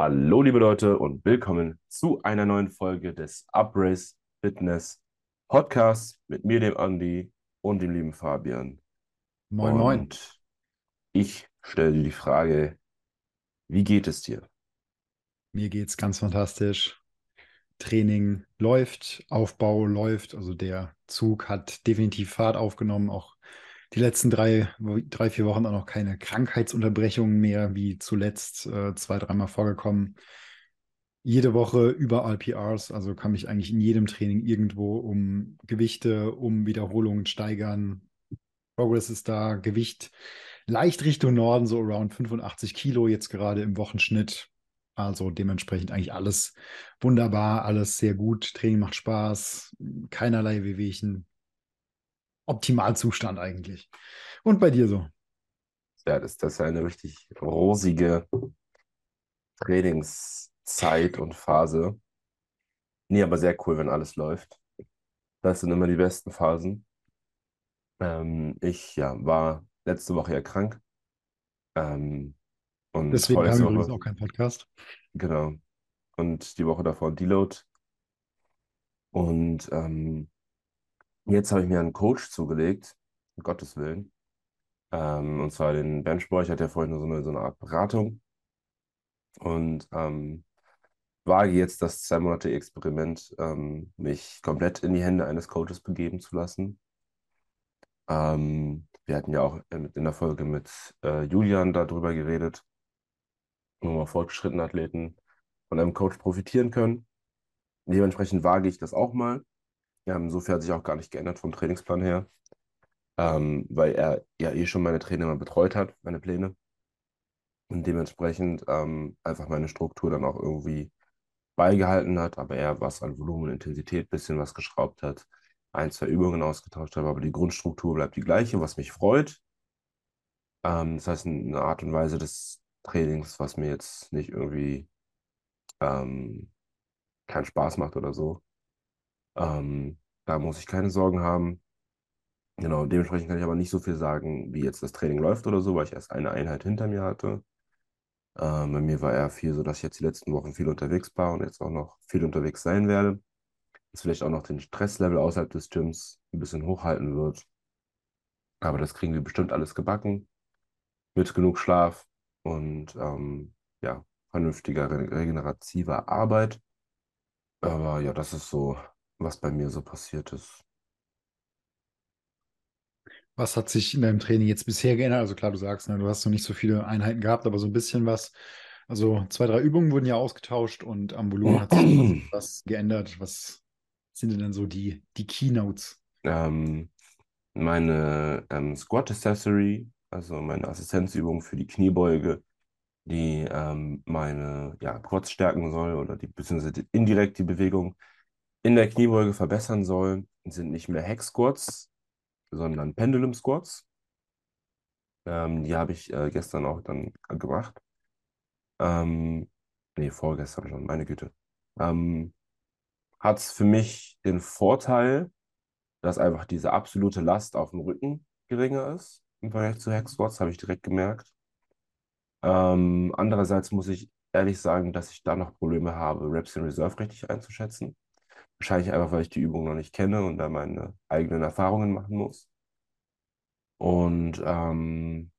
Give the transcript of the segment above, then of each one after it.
Hallo, liebe Leute, und willkommen zu einer neuen Folge des Uprace Fitness Podcasts mit mir, dem Andi und dem lieben Fabian. Moin, moin. Und ich stelle dir die Frage, wie geht es dir? Mir geht's ganz fantastisch. Training läuft, Aufbau läuft. Also der Zug hat definitiv Fahrt aufgenommen. Auch die letzten drei, drei vier Wochen auch noch keine Krankheitsunterbrechungen mehr, wie zuletzt äh, zwei, dreimal vorgekommen. Jede Woche überall PRs, also kann mich eigentlich in jedem Training irgendwo um Gewichte, um Wiederholungen steigern. Progress ist da, Gewicht leicht Richtung Norden, so around 85 Kilo jetzt gerade im Wochenschnitt. Also dementsprechend eigentlich alles wunderbar, alles sehr gut. Training macht Spaß, keinerlei Wehwehchen. Optimalzustand eigentlich. Und bei dir so? Ja, das, das ist eine richtig rosige Trainingszeit und Phase. Nee, aber sehr cool, wenn alles läuft. Das sind immer die besten Phasen. Ähm, ich ja, war letzte Woche ja krank. Ähm, und Deswegen haben wir übrigens auch keinen Podcast. genau. Und die Woche davor Deload. Und ähm, jetzt habe ich mir einen Coach zugelegt, um Gottes Willen. Ähm, und zwar den Benchboy. Ich hatte ja vorhin nur so eine, so eine Art Beratung. Und ähm, wage jetzt das zwei Monate Experiment, ähm, mich komplett in die Hände eines Coaches begeben zu lassen. Ähm, wir hatten ja auch in der Folge mit äh, Julian darüber geredet, wo wir fortgeschrittene Athleten von einem Coach profitieren können. Dementsprechend wage ich das auch mal. Ja, insofern hat sich auch gar nicht geändert vom Trainingsplan her, ähm, weil er ja eh schon meine Trainer mal betreut hat, meine Pläne. Und dementsprechend ähm, einfach meine Struktur dann auch irgendwie beigehalten hat, aber er was an Volumen und Intensität ein bisschen was geschraubt hat, ein, zwei Übungen ausgetauscht hat, aber die Grundstruktur bleibt die gleiche, was mich freut. Ähm, das heißt, eine Art und Weise des Trainings, was mir jetzt nicht irgendwie ähm, keinen Spaß macht oder so. Ähm, da muss ich keine Sorgen haben. Genau, dementsprechend kann ich aber nicht so viel sagen, wie jetzt das Training läuft oder so, weil ich erst eine Einheit hinter mir hatte. Ähm, bei mir war eher viel so, dass ich jetzt die letzten Wochen viel unterwegs war und jetzt auch noch viel unterwegs sein werde. Jetzt vielleicht auch noch den Stresslevel außerhalb des Gyms ein bisschen hochhalten wird. Aber das kriegen wir bestimmt alles gebacken. Mit genug Schlaf und ähm, ja, vernünftiger re- regenerativer Arbeit. Aber ja, das ist so, was bei mir so passiert ist. Was hat sich in deinem Training jetzt bisher geändert? Also klar, du sagst, ne, du hast noch nicht so viele Einheiten gehabt, aber so ein bisschen was. Also zwei, drei Übungen wurden ja ausgetauscht und am Volumen hat sich was geändert. Was sind denn so die, die Keynotes? Ähm, meine ähm, Squat Accessory, also meine Assistenzübung für die Kniebeuge, die ähm, meine ja, Quads stärken soll oder die beziehungsweise indirekt die Bewegung in der Kniebeuge verbessern soll, sind nicht mehr Hack Squats, sondern Pendulum Squats. Ähm, die habe ich äh, gestern auch dann gemacht. Ähm, nee, vorgestern schon, meine Güte. Ähm, hat es für mich den Vorteil, dass einfach diese absolute Last auf dem Rücken geringer ist im Vergleich zu Hack Squats, habe ich direkt gemerkt. Ähm, andererseits muss ich ehrlich sagen, dass ich da noch Probleme habe, Reps in Reserve richtig einzuschätzen. Wahrscheinlich einfach, weil ich die Übung noch nicht kenne und da meine eigenen Erfahrungen machen muss. Und ähm,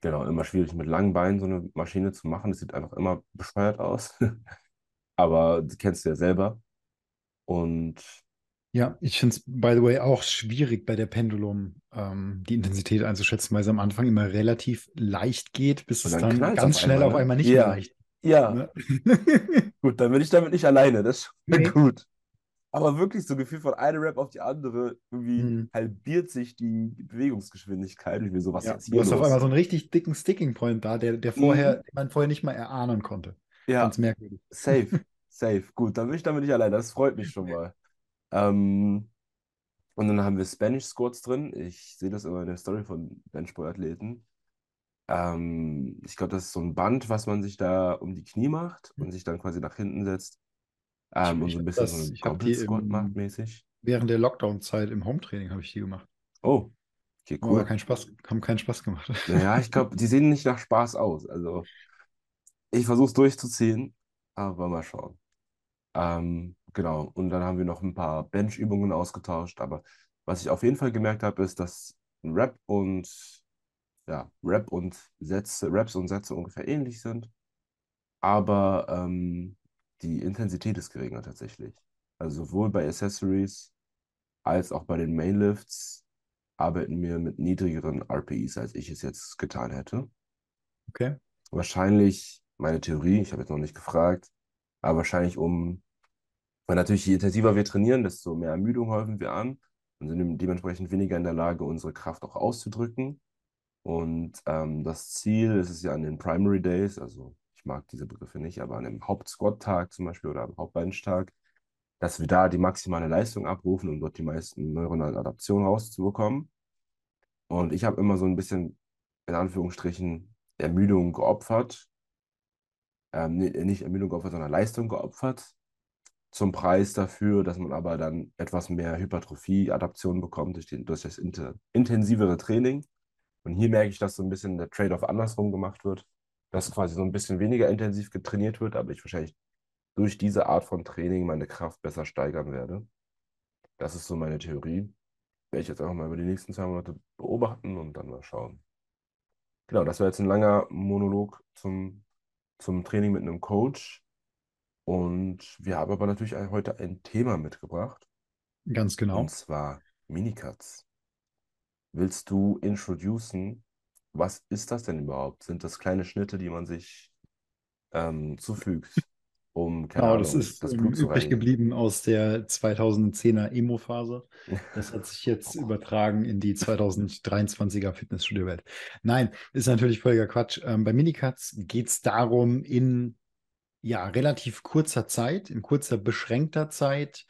genau, immer schwierig mit langen Beinen so eine Maschine zu machen. Das sieht einfach immer bescheuert aus. Aber das kennst du ja selber. Und Ja, ich finde es, by the way, auch schwierig bei der Pendulum ähm, die Intensität einzuschätzen, weil es am Anfang immer relativ leicht geht, bis es dann dann ganz auf schnell einmal, auf ne? einmal nicht Ja. mehr leicht ja, ne? gut, dann bin ich damit nicht alleine. Das ist Nee. gut. Aber wirklich so Gefühl von einer Rap auf die andere, irgendwie Hm. halbiert sich die Bewegungsgeschwindigkeit. Ich so, was Ja, du hier hast auf los? einmal so einen richtig dicken Sticking Point da, der, der Mhm. vorher, den man vorher nicht mal erahnen konnte. Ja, Ganz merkwürdig. safe, safe. Gut, dann bin ich damit nicht alleine. Das freut mich schon mal. Ähm, und dann haben wir Spanish Squats drin. Ich sehe das immer in der Story von Benchboy-Athleten. Ähm, ich glaube, das ist so ein Band, was man sich da um die Knie macht und sich dann quasi nach hinten setzt. Ähm, und so ein bisschen das- so einen Goblet Squat macht mäßig. Während der Lockdown-Zeit im Hometraining habe ich die gemacht. Oh, okay, Aber cool. keinen Spaß, haben keinen Spaß gemacht. Naja, ich glaube, die sehen nicht nach Spaß aus. Also, ich versuche es durchzuziehen, aber mal schauen. Ähm, genau, und dann haben wir noch ein paar Bench-Übungen ausgetauscht, aber was ich auf jeden Fall gemerkt habe, ist, dass Rap und ja, Rap und Sätze, Raps und Sätze ungefähr ähnlich sind, aber ähm, die Intensität ist geringer tatsächlich. Also sowohl bei Accessories als auch bei den Mainlifts arbeiten wir mit niedrigeren RPIs, als ich es jetzt getan hätte. Okay. Wahrscheinlich, meine Theorie, ich habe jetzt noch nicht gefragt, aber wahrscheinlich um, weil natürlich je intensiver wir trainieren, desto mehr Ermüdung häufen wir an und sind dementsprechend weniger in der Lage, unsere Kraft auch auszudrücken. Und ähm, das Ziel ist es ja an den Primary Days, also ich mag diese Begriffe nicht, aber an dem Hauptsquat-Tag zum Beispiel oder am Hauptbench-Tag, dass wir da die maximale Leistung abrufen, um dort die meisten neuronalen Adaptionen rauszubekommen. Und ich habe immer so ein bisschen, in Anführungsstrichen, Ermüdung geopfert. Ähm, nicht Ermüdung geopfert, sondern Leistung geopfert. Zum Preis dafür, dass man aber dann etwas mehr Hypertrophie-Adaption bekommt durch, den, durch das intensivere Training. Und hier merke ich, dass so ein bisschen der Trade-off andersrum gemacht wird, dass quasi so ein bisschen weniger intensiv getrainiert wird, aber ich wahrscheinlich durch diese Art von Training meine Kraft besser steigern werde. Das ist so meine Theorie. Werde ich jetzt einfach mal über die nächsten zwei Monate beobachten und dann mal schauen. Genau, das war jetzt ein langer Monolog zum, zum Training mit einem Coach. Und wir haben aber natürlich heute ein Thema mitgebracht. Ganz genau. Und zwar Minicuts. Willst du introducen, was ist das denn überhaupt? Sind das kleine Schnitte, die man sich ähm, zufügt, um, keine Genau, Ahnung, das ist das Blut übrig geblieben aus der 2010er Emo-Phase. Das hat sich jetzt übertragen in die 2023er Fitnessstudio-Welt. Nein, ist natürlich völliger Quatsch. Ähm, bei Minicuts geht es darum, in ja, relativ kurzer Zeit, in kurzer beschränkter Zeit,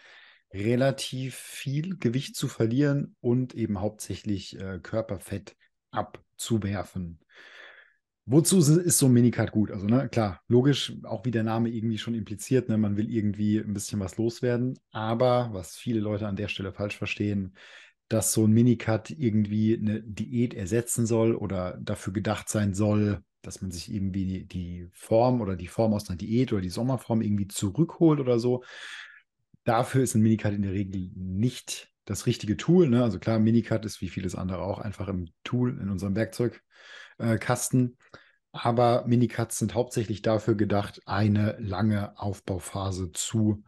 relativ viel Gewicht zu verlieren und eben hauptsächlich äh, Körperfett abzuwerfen. Wozu ist so ein Minicut gut? Also, ne, klar, logisch, auch wie der Name irgendwie schon impliziert, ne, man will irgendwie ein bisschen was loswerden. Aber was viele Leute an der Stelle falsch verstehen, dass so ein Minicut irgendwie eine Diät ersetzen soll oder dafür gedacht sein soll, dass man sich irgendwie die Form oder die Form aus einer Diät oder die Sommerform irgendwie zurückholt oder so. Dafür ist ein Minicut in der Regel nicht das richtige Tool. Ne? Also klar, Minicut ist wie vieles andere auch einfach im Tool in unserem Werkzeugkasten. Aber Minicuts sind hauptsächlich dafür gedacht, eine lange Aufbauphase zu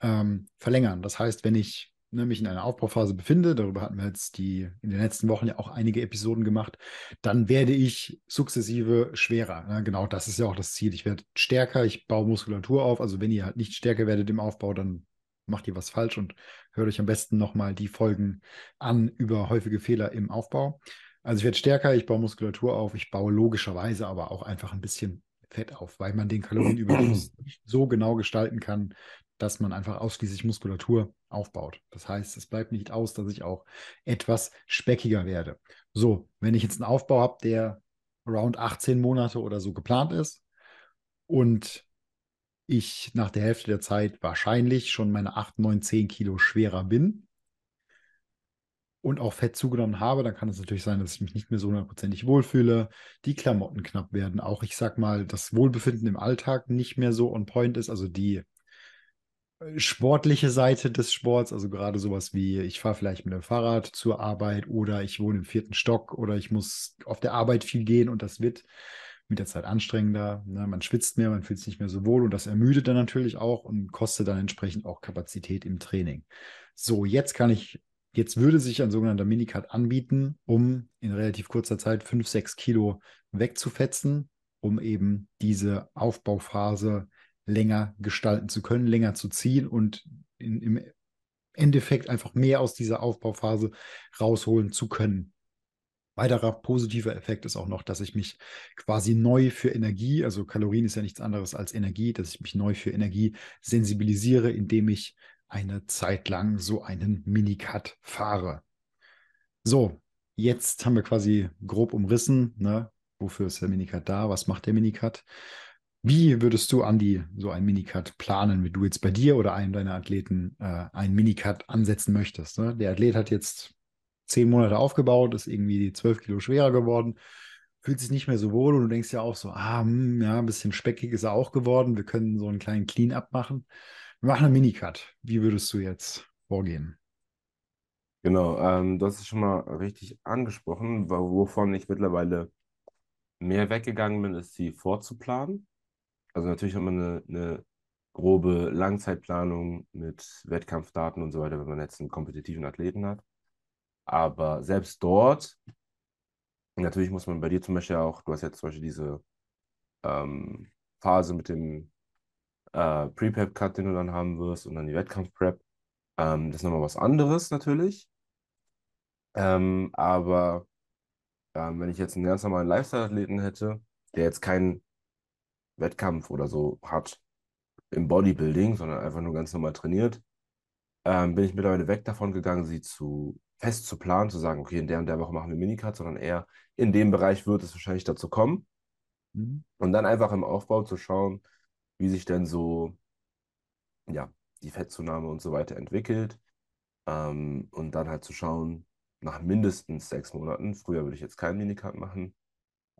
ähm, verlängern. Das heißt, wenn ich ne, mich in einer Aufbauphase befinde, darüber hatten wir jetzt die in den letzten Wochen ja auch einige Episoden gemacht, dann werde ich sukzessive schwerer. Ne? Genau das ist ja auch das Ziel. Ich werde stärker, ich baue Muskulatur auf. Also wenn ihr halt nicht stärker werdet im Aufbau, dann macht ihr was falsch und hört euch am besten nochmal die Folgen an über häufige Fehler im Aufbau. Also ich werde stärker, ich baue Muskulatur auf, ich baue logischerweise aber auch einfach ein bisschen Fett auf, weil man den Kalorienüberschuss so genau gestalten kann, dass man einfach ausschließlich Muskulatur aufbaut. Das heißt, es bleibt nicht aus, dass ich auch etwas speckiger werde. So, wenn ich jetzt einen Aufbau habe, der around 18 Monate oder so geplant ist und ich nach der Hälfte der Zeit wahrscheinlich schon meine 8, 9, 10 Kilo schwerer bin und auch Fett zugenommen habe, dann kann es natürlich sein, dass ich mich nicht mehr so hundertprozentig wohlfühle, die Klamotten knapp werden, auch. Ich sag mal, das Wohlbefinden im Alltag nicht mehr so on point ist, also die äh, sportliche Seite des Sports, also gerade sowas wie, ich fahre vielleicht mit dem Fahrrad zur Arbeit oder ich wohne im vierten Stock oder ich muss auf der Arbeit viel gehen und das wird mit der Zeit anstrengender. Ne? Man schwitzt mehr, man fühlt sich nicht mehr so wohl und das ermüdet dann natürlich auch und kostet dann entsprechend auch Kapazität im Training. So, jetzt kann ich, jetzt würde sich ein sogenannter Minicut anbieten, um in relativ kurzer Zeit 5, 6 Kilo wegzufetzen, um eben diese Aufbauphase länger gestalten zu können, länger zu ziehen und in, im Endeffekt einfach mehr aus dieser Aufbauphase rausholen zu können. Weiterer positiver Effekt ist auch noch, dass ich mich quasi neu für Energie, also Kalorien ist ja nichts anderes als Energie, dass ich mich neu für Energie sensibilisiere, indem ich eine Zeit lang so einen Minicut fahre. So, jetzt haben wir quasi grob umrissen, ne? wofür ist der Minicut da, was macht der Minicut. Wie würdest du, Andi, so ein Minicut planen, wie du jetzt bei dir oder einem deiner Athleten äh, einen Minicut ansetzen möchtest? Ne? Der Athlet hat jetzt zehn Monate aufgebaut, ist irgendwie zwölf Kilo schwerer geworden. fühlt sich nicht mehr so wohl und du denkst ja auch so, ah, hm, ja, ein bisschen speckig ist er auch geworden. Wir können so einen kleinen Clean-up machen. Wir machen einen Minicut. Wie würdest du jetzt vorgehen? Genau, ähm, hast es schon mal richtig angesprochen, wo- wovon ich mittlerweile mehr weggegangen bin, ist sie vorzuplanen. Also natürlich hat man eine, eine grobe Langzeitplanung mit Wettkampfdaten und so weiter, wenn man jetzt einen kompetitiven Athleten hat. Aber selbst dort, natürlich muss man bei dir zum Beispiel auch, du hast jetzt zum Beispiel diese ähm, Phase mit dem äh, Pre-Prep-Cut, den du dann haben wirst und dann die Wettkampf-Prep. Ähm, das ist nochmal was anderes natürlich. Ähm, aber ähm, wenn ich jetzt einen ganz normalen Lifestyle-Athleten hätte, der jetzt keinen Wettkampf oder so hat im Bodybuilding, sondern einfach nur ganz normal trainiert, ähm, bin ich mittlerweile weg davon gegangen, sie zu fest zu planen, zu sagen, okay, in der und der Woche machen wir Minicut, sondern eher in dem Bereich wird es wahrscheinlich dazu kommen. Mhm. Und dann einfach im Aufbau zu schauen, wie sich denn so, ja, die Fettzunahme und so weiter entwickelt. Ähm, und dann halt zu schauen, nach mindestens sechs Monaten, früher würde ich jetzt keinen Minicut machen,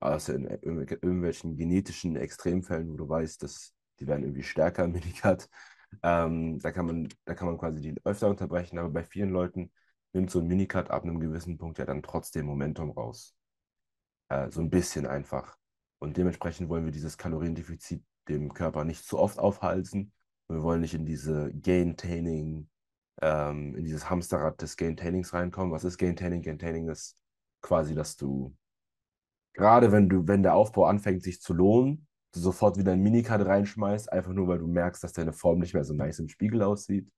außer in irgendw- irgendwelchen genetischen Extremfällen, wo du weißt, dass die werden irgendwie stärker im Minicut. Ähm, da kann man, da kann man quasi die öfter unterbrechen, aber bei vielen Leuten nimmt so ein Minicut ab einem gewissen Punkt ja dann trotzdem Momentum raus. Äh, so ein bisschen einfach. Und dementsprechend wollen wir dieses Kaloriendefizit dem Körper nicht zu oft aufhalsen. Wir wollen nicht in diese Gain-Taining, ähm, in dieses Hamsterrad des Gain-Tainings reinkommen. Was ist Gain-Taining? Gain-Taining ist quasi, dass du, gerade wenn du, wenn der Aufbau anfängt, sich zu lohnen, du sofort wieder ein Minicut reinschmeißt, einfach nur, weil du merkst, dass deine Form nicht mehr so nice im Spiegel aussieht.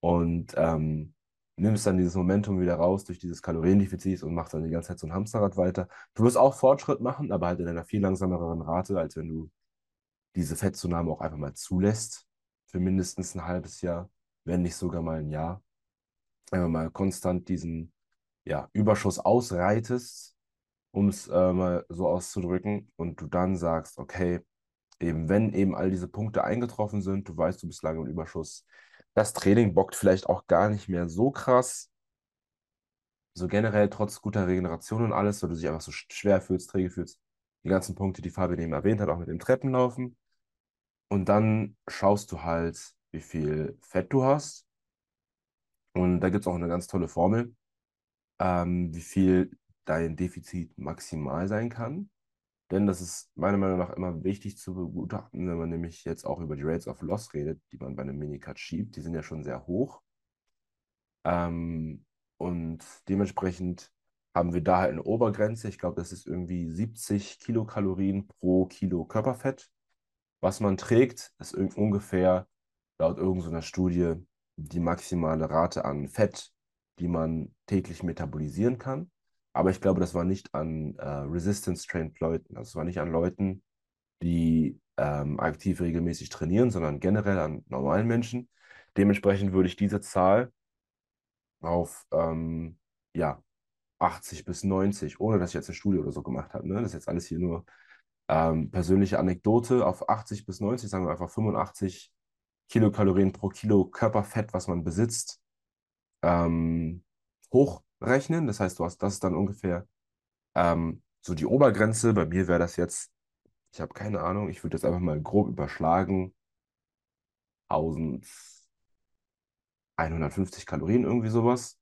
Und ähm, nimmst dann dieses Momentum wieder raus durch dieses Kaloriendefizit und machst dann die ganze Zeit so ein Hamsterrad weiter. Du wirst auch Fortschritt machen, aber halt in einer viel langsameren Rate, als wenn du diese Fettzunahme auch einfach mal zulässt für mindestens ein halbes Jahr, wenn nicht sogar mal ein Jahr. Einfach mal konstant diesen ja, Überschuss ausreitest, um es äh, mal so auszudrücken, und du dann sagst, okay, eben wenn eben all diese Punkte eingetroffen sind, du weißt, du bist lange im Überschuss, das Training bockt vielleicht auch gar nicht mehr so krass, so generell trotz guter Regeneration und alles, weil du dich einfach so sch- schwer fühlst, träge fühlst, die ganzen Punkte, die Fabian eben erwähnt hat, auch mit dem Treppenlaufen. Und dann schaust du halt, wie viel Fett du hast. Und da gibt es auch eine ganz tolle Formel, ähm, wie viel dein Defizit maximal sein kann. Denn das ist meiner Meinung nach immer wichtig zu begutachten, wenn man nämlich jetzt auch über die Rates of Loss redet, die man bei einem Minicut schiebt. Die sind ja schon sehr hoch. Ähm, und dementsprechend haben wir da halt eine Obergrenze. Ich glaube, das ist irgendwie 70 Kilokalorien pro Kilo Körperfett. Was man trägt, ist ungefähr laut irgendeiner Studie die maximale Rate an Fett, die man täglich metabolisieren kann. Aber ich glaube, das war nicht an äh, Resistance-Trained Leuten. Also es war nicht an Leuten, die ähm, aktiv regelmäßig trainieren, sondern generell an normalen Menschen. Dementsprechend würde ich diese Zahl auf ähm, ja, 80 bis 90, ohne dass ich jetzt eine Studie oder so gemacht habe. Ne? Das ist jetzt alles hier nur ähm, persönliche Anekdote. Auf 80 bis 90, sagen wir einfach 85 Kilokalorien pro Kilo Körperfett, was man besitzt, ähm, hochrechnen. Das heißt, du hast das ist dann ungefähr ähm, so die Obergrenze. Bei mir wäre das jetzt, ich habe keine Ahnung, ich würde jetzt einfach mal grob überschlagen, 1150 Kalorien, irgendwie sowas.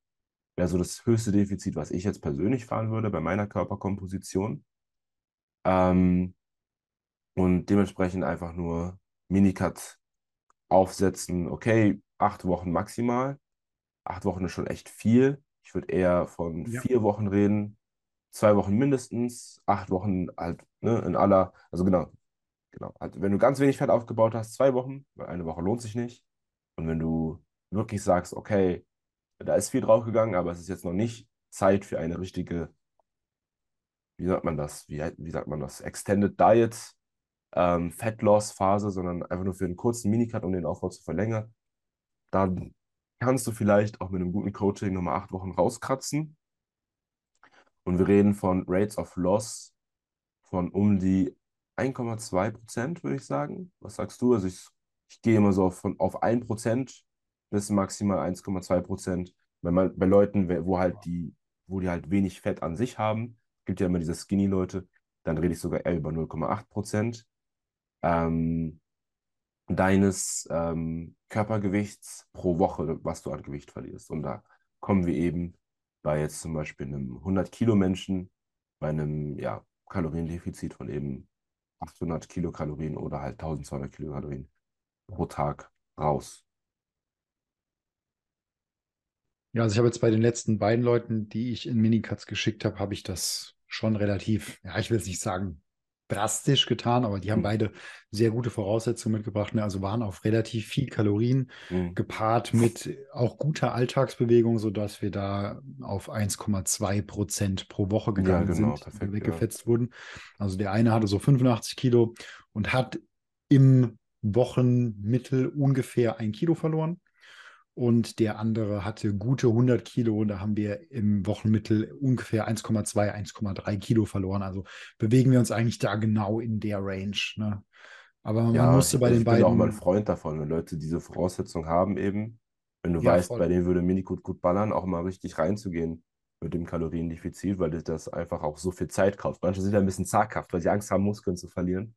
Wäre so das höchste Defizit, was ich jetzt persönlich fahren würde bei meiner Körperkomposition. Ähm, und dementsprechend einfach nur Minicut aufsetzen. Okay, acht Wochen maximal. Acht Wochen ist schon echt viel. Ich würde eher von Ja. vier Wochen reden, zwei Wochen mindestens, acht Wochen halt ne, in aller, also genau, genau. Also wenn du ganz wenig Fett aufgebaut hast, zwei Wochen, weil eine Woche lohnt sich nicht. Und wenn du wirklich sagst, okay, da ist viel draufgegangen, aber es ist jetzt noch nicht Zeit für eine richtige, wie sagt man das? Wie, wie sagt man das? Extended Diet, ähm, Fat Loss Phase, sondern einfach nur für einen kurzen Minicut, um den Aufbau zu verlängern. Dann kannst du vielleicht auch mit einem guten Coaching nochmal acht Wochen rauskratzen. Und wir reden von Rates of Loss von um die 1,2 Prozent, würde ich sagen. Was sagst du? Also ich, ich gehe immer so von, auf 1 Prozent bis maximal 1,2 Prozent. Bei, bei Leuten, wo halt die, wo die halt wenig Fett an sich haben, gibt ja immer diese Skinny-Leute, dann rede ich sogar eher über 0,8 Prozent ähm, deines ähm, Körpergewichts pro Woche, was du an Gewicht verlierst. Und da kommen wir eben bei jetzt zum Beispiel einem 100 Kilo Menschen bei einem ja, Kaloriendefizit von eben 800 Kilokalorien oder halt 1200 Kilokalorien pro Tag raus. Ja, also ich habe jetzt bei den letzten beiden Leuten, die ich in Minicuts geschickt habe, habe ich das schon relativ, ja, ich will es nicht sagen, drastisch getan, aber die haben beide sehr gute Voraussetzungen mitgebracht. Ne? Also waren auf relativ viel Kalorien mhm. gepaart mit auch guter Alltagsbewegung, sodass wir da auf 1,2 Prozent pro Woche gegangen ja, genau, sind, perfekt, weggefetzt ja. wurden. Also der eine hatte so 85 Kilo und hat im Wochenmittel ungefähr ein Kilo verloren und der andere hatte gute 100 Kilo und da haben wir im Wochenmittel ungefähr 1,2, 1,3 Kilo verloren. Also bewegen wir uns eigentlich da genau in der Range. Ne? Aber man ja, musste bei den beiden. Ich bin auch mal ein Freund davon, wenn Leute diese Voraussetzung haben, eben, wenn du ja, weißt, voll. bei denen würde Minikut gut ballern, auch mal richtig reinzugehen mit dem Kaloriendefizit, weil das einfach auch so viel Zeit kauft. Manche sind ja ein bisschen zaghaft, weil sie Angst haben, Muskeln zu verlieren.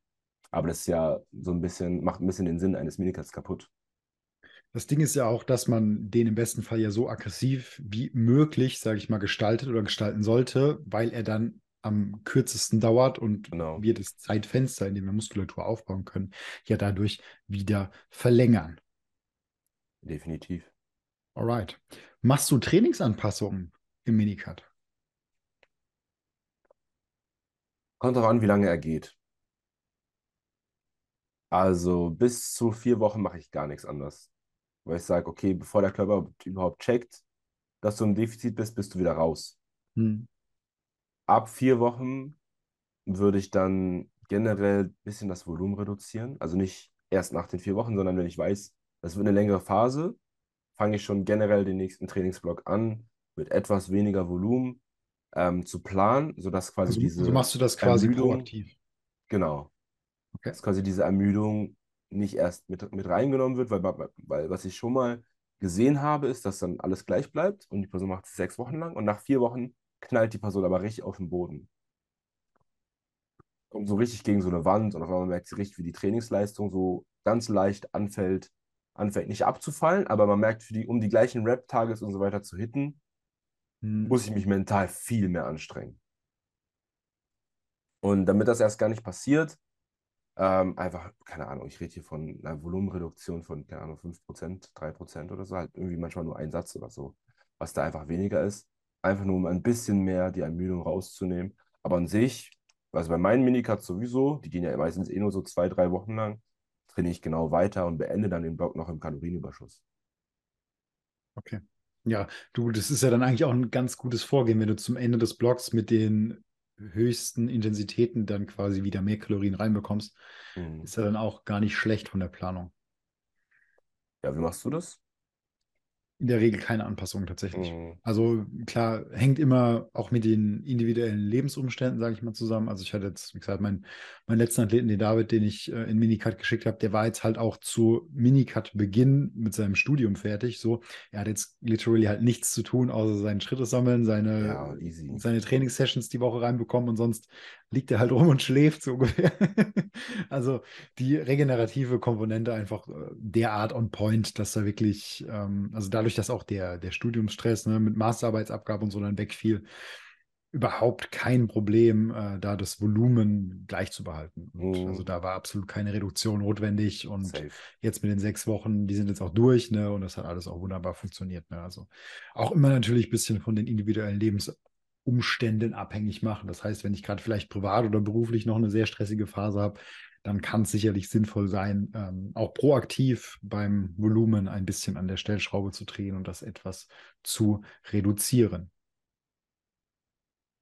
Aber das ist ja so ein bisschen, macht ein bisschen den Sinn eines Minicuts kaputt. Das Ding ist ja auch, dass man den im besten Fall ja so aggressiv wie möglich, sage ich mal, gestaltet oder gestalten sollte, weil er dann am kürzesten dauert und genau. wir das Zeitfenster, in dem wir Muskulatur aufbauen können, ja dadurch wieder verlängern. Definitiv. Alright. Machst du Trainingsanpassungen im Minicut? Kommt darauf an, wie lange er geht. Also bis zu vier Wochen mache ich gar nichts anders. Weil ich sage, okay, bevor der Körper überhaupt checkt, dass du im Defizit bist, bist du wieder raus. Hm. Ab vier Wochen würde ich dann generell ein bisschen das Volumen reduzieren. Also nicht erst nach den vier Wochen, sondern wenn ich weiß, das wird eine längere Phase, fange ich schon generell den nächsten Trainingsblock an, mit etwas weniger Volumen ähm, zu planen, sodass quasi also, diese. Also machst du das quasi Ermüdung, proaktiv. Genau. Okay. Dass quasi diese Ermüdung nicht erst mit, mit reingenommen wird, weil, weil was ich schon mal gesehen habe, ist, dass dann alles gleich bleibt und die Person macht es sechs Wochen lang und nach vier Wochen knallt die Person aber richtig auf den Boden. Kommt so richtig gegen so eine Wand und auf einmal merkt sie richtig, wie die Trainingsleistung so ganz leicht anfällt, anfängt nicht abzufallen, aber man merkt, für die, um die gleichen Rap-Targets und so weiter zu hitten, hm. muss ich mich mental viel mehr anstrengen. Und damit das erst gar nicht passiert, ähm, einfach, keine Ahnung, ich rede hier von einer Volumenreduktion von, keine Ahnung, 5%, 3% oder so, halt irgendwie manchmal nur ein Satz oder so, was da einfach weniger ist. Einfach nur, um ein bisschen mehr die Ermüdung rauszunehmen. Aber an sich, also bei meinen Minicuts sowieso, die gehen ja meistens eh nur so zwei, drei Wochen lang, trainiere ich genau weiter und beende dann den Block noch im Kalorienüberschuss. Okay. Ja, du, das ist ja dann eigentlich auch ein ganz gutes Vorgehen, wenn du zum Ende des Blocks mit den höchsten Intensitäten dann quasi wieder mehr Kalorien reinbekommst, mhm. ist ja dann auch gar nicht schlecht von der Planung. Ja, wie machst du das? In der Regel keine Anpassungen tatsächlich. Mhm. Also klar, hängt immer auch mit den individuellen Lebensumständen, sage ich mal, zusammen. Also ich hatte jetzt, wie gesagt, meinen mein letzten Athleten, den David, den ich äh, in Minicut geschickt habe, der war jetzt halt auch zu Minicut-Beginn mit seinem Studium fertig. So, er hat jetzt literally halt nichts zu tun, außer seinen Schritte sammeln, seine, ja, seine Trainingssessions die Woche reinbekommen und sonst liegt er halt rum und schläft so ungefähr. also die regenerative Komponente einfach äh, derart on point, dass da wirklich, ähm, also dadurch, dass auch der, der Studiumsstress ne, mit Masterarbeitsabgabe und so dann wegfiel, überhaupt kein Problem, äh, da das Volumen gleich zu behalten. Und, Also da war absolut keine Reduktion notwendig. Und Safe. jetzt mit den sechs Wochen, die sind jetzt auch durch, ne? Und das hat alles auch wunderbar funktioniert. Ne? Also auch immer natürlich ein bisschen von den individuellen Lebens Umständen abhängig machen. Das heißt, wenn ich gerade vielleicht privat oder beruflich noch eine sehr stressige Phase habe, dann kann es sicherlich sinnvoll sein, ähm, auch proaktiv beim Volumen ein bisschen an der Stellschraube zu drehen und das etwas zu reduzieren.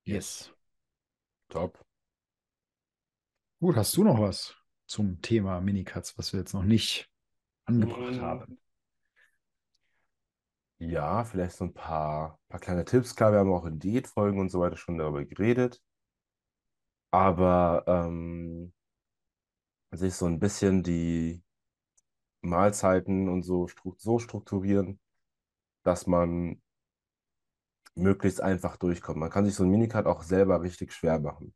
Yes. Top. Gut, hast du noch was zum Thema Minicuts, was wir jetzt noch nicht angebracht mm. haben? Ja, vielleicht so ein paar, paar kleine Tipps. Klar, wir haben auch in Diätfolgen und so weiter schon darüber geredet. Aber ähm, sich so ein bisschen die Mahlzeiten und so, so strukturieren, dass man möglichst einfach durchkommt. Man kann sich so ein Minicut auch selber richtig schwer machen.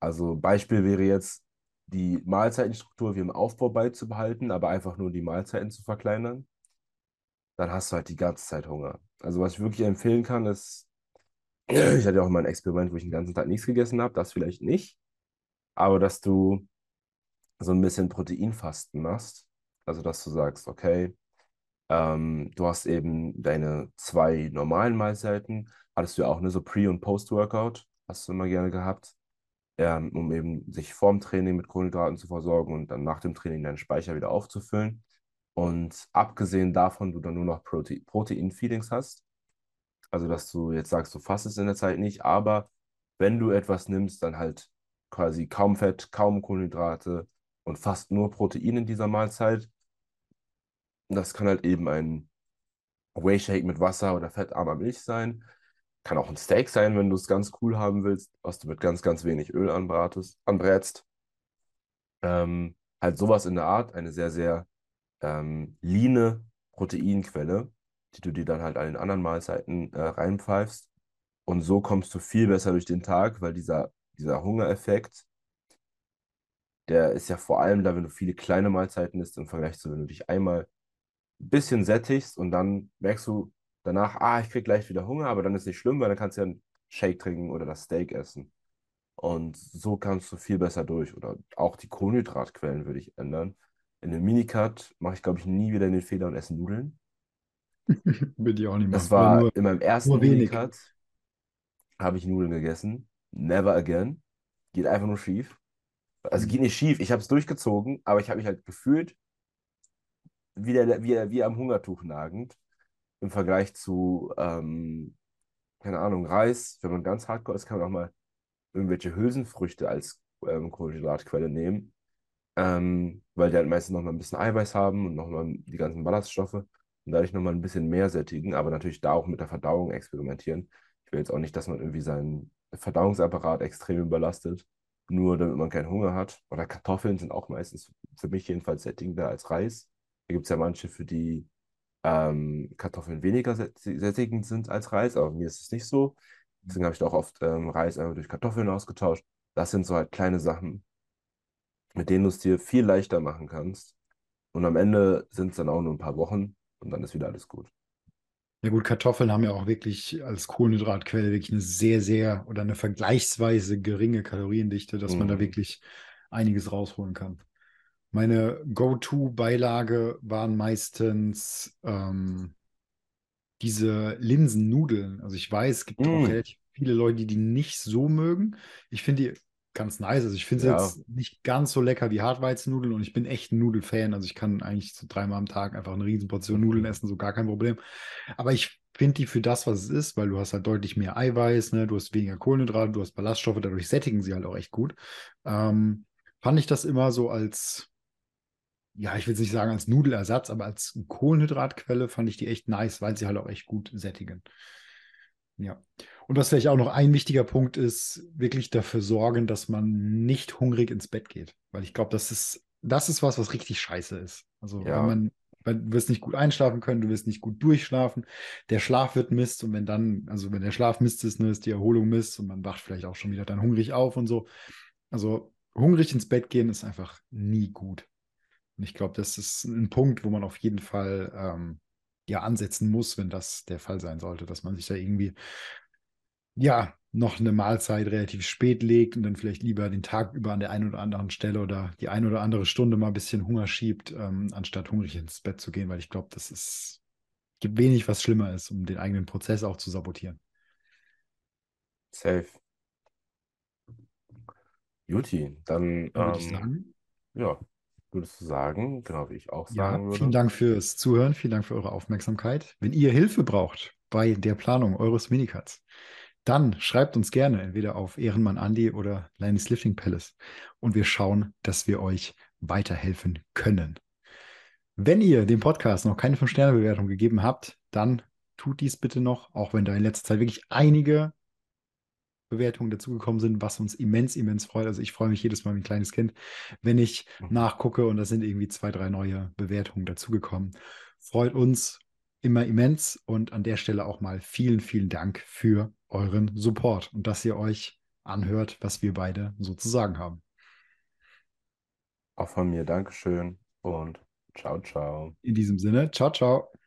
Also Beispiel wäre jetzt, die Mahlzeitenstruktur wie im Aufbau beizubehalten, aber einfach nur die Mahlzeiten zu verkleinern. Dann hast du halt die ganze Zeit Hunger. Also was ich wirklich empfehlen kann, ist, ich hatte ja auch mal ein Experiment, wo ich den ganzen Tag nichts gegessen habe, das vielleicht nicht, aber dass du so ein bisschen Proteinfasten machst. Also dass du sagst, okay, ähm, du hast eben deine zwei normalen Mahlzeiten, hattest du ja auch ne, so Pre- und Post-Workout, hast du immer gerne gehabt, ähm, um eben sich vorm Training mit Kohlenhydraten zu versorgen und dann nach dem Training deinen Speicher wieder aufzufüllen. Und abgesehen davon, du dann nur noch Prote Protein-Feedings hast, also dass du jetzt sagst, du fastest in der Zeit nicht, aber wenn du etwas nimmst, dann halt quasi kaum Fett, kaum Kohlenhydrate und fast nur Protein in dieser Mahlzeit. Das kann halt eben ein Whey Shake mit Wasser oder fettarmer Milch sein. Kann auch ein Steak sein, wenn du es ganz cool haben willst, was du mit ganz, ganz wenig Öl anbrätst. Ähm, halt sowas in der Art, eine sehr, sehr ähm, leane Proteinquelle, die du dir dann halt an den anderen Mahlzeiten äh, reinpfeifst. Und so kommst du viel besser durch den Tag, weil dieser, dieser Hungereffekt, der ist ja vor allem da, wenn du viele kleine Mahlzeiten isst, im Vergleich zu, wenn du dich einmal ein bisschen sättigst und dann merkst du danach, ah, ich krieg gleich wieder Hunger, aber dann ist nicht schlimm, weil dann kannst du ja einen Shake trinken oder das Steak essen. Und so kannst du viel besser durch. Oder auch die Kohlenhydratquellen würde ich ändern. In einem Minicut mache ich, glaube ich, nie wieder den Fehler und esse Nudeln. Würde ich auch nicht machen. Das war nur, in meinem ersten. Minicut, habe ich Nudeln gegessen. Never again. Geht einfach nur schief. Also Mhm. geht nicht schief, ich habe es durchgezogen, aber ich habe mich halt gefühlt wie, der, wie, wie am Hungertuch nagend im Vergleich zu, ähm, keine Ahnung, Reis. Wenn man ganz hardcore ist, kann man auch mal irgendwelche Hülsenfrüchte als ähm, Kohlenhydratquelle nehmen, ähm, weil die halt meistens noch mal ein bisschen Eiweiß haben und noch mal die ganzen Ballaststoffe und dadurch noch mal ein bisschen mehr sättigen, aber natürlich da auch mit der Verdauung experimentieren. Ich will jetzt auch nicht, dass man irgendwie seinen Verdauungsapparat extrem überlastet, nur damit man keinen Hunger hat. Oder Kartoffeln sind auch meistens für mich jedenfalls sättigender als Reis. Da gibt es ja manche, für die ähm, Kartoffeln weniger sätt- sättigend sind als Reis, aber mir ist es nicht so. Deswegen habe ich da auch oft ähm, Reis einfach durch Kartoffeln ausgetauscht. Das sind so halt kleine Sachen, mit denen du es dir viel leichter machen kannst. Und am Ende sind es dann auch nur ein paar Wochen und dann ist wieder alles gut. Ja gut, Kartoffeln haben ja auch wirklich als Kohlenhydratquelle wirklich eine sehr, sehr oder eine vergleichsweise geringe Kaloriendichte, dass man da Mhm. wirklich einiges rausholen kann. Meine Go-To-Beilage waren meistens ähm, diese Linsennudeln. Also ich weiß, es gibt auch Mm. relativ viele Leute, die die nicht so mögen. Ich finde die ganz nice. Also ich finde sie Ja. jetzt nicht ganz so lecker wie Hartweizennudeln und ich bin echt ein Nudelfan. Also ich kann eigentlich so dreimal am Tag einfach eine Riesenportion Nudeln essen, so gar kein Problem. Aber ich finde die für das, was es ist, weil du hast halt deutlich mehr Eiweiß, ne? Du hast weniger Kohlenhydrate, du hast Ballaststoffe, dadurch sättigen sie halt auch echt gut. Ähm, fand ich das immer so als, ja, ich will es nicht sagen als Nudelersatz, aber als Kohlenhydratquelle fand ich die echt nice, weil sie halt auch echt gut sättigen. Ja. Und was vielleicht auch noch ein wichtiger Punkt ist, wirklich dafür sorgen, dass man nicht hungrig ins Bett geht. Weil ich glaube, das ist, das ist was, was richtig scheiße ist. Also Ja. wenn man, weil du wirst nicht gut einschlafen können, du wirst nicht gut durchschlafen, der Schlaf wird Mist und wenn dann, also wenn der Schlaf Mist ist, ne, ist die Erholung Mist und man wacht vielleicht auch schon wieder dann hungrig auf und so. Also hungrig ins Bett gehen ist einfach nie gut. Und ich glaube, das ist ein Punkt, wo man auf jeden Fall ähm, ja ansetzen muss, wenn das der Fall sein sollte, dass man sich da irgendwie ja noch eine Mahlzeit relativ spät legt und dann vielleicht lieber den Tag über an der einen oder anderen Stelle oder die eine oder andere Stunde mal ein bisschen Hunger schiebt, ähm, anstatt hungrig ins Bett zu gehen, weil ich glaube, das ist gibt wenig, was schlimmer ist, um den eigenen Prozess auch zu sabotieren. Safe. Juti, dann, würde ich ähm, sagen, ja, würdest du sagen, genau wie ich auch ja, sagen würde. vielen Dank fürs Zuhören, vielen Dank für eure Aufmerksamkeit. Wenn ihr Hilfe braucht bei der Planung eures Minicuts, dann schreibt uns gerne entweder auf Ehrenmann Andy oder Linus Lifting Palace und wir schauen, dass wir euch weiterhelfen können. Wenn ihr dem Podcast noch keine 5-Sterne-Bewertung gegeben habt, dann tut dies bitte noch, auch wenn da in letzter Zeit wirklich einige Bewertungen dazugekommen sind, was uns immens, immens freut. Also ich freue mich jedes Mal wie ein kleines Kind, wenn ich Mhm. nachgucke und da sind irgendwie zwei, drei neue Bewertungen dazugekommen. Freut uns immer immens und an der Stelle auch mal vielen, vielen Dank für euren Support und dass ihr euch anhört, was wir beide so zu sagen haben. Auch von mir Dankeschön und ciao, ciao. In diesem Sinne, ciao, ciao.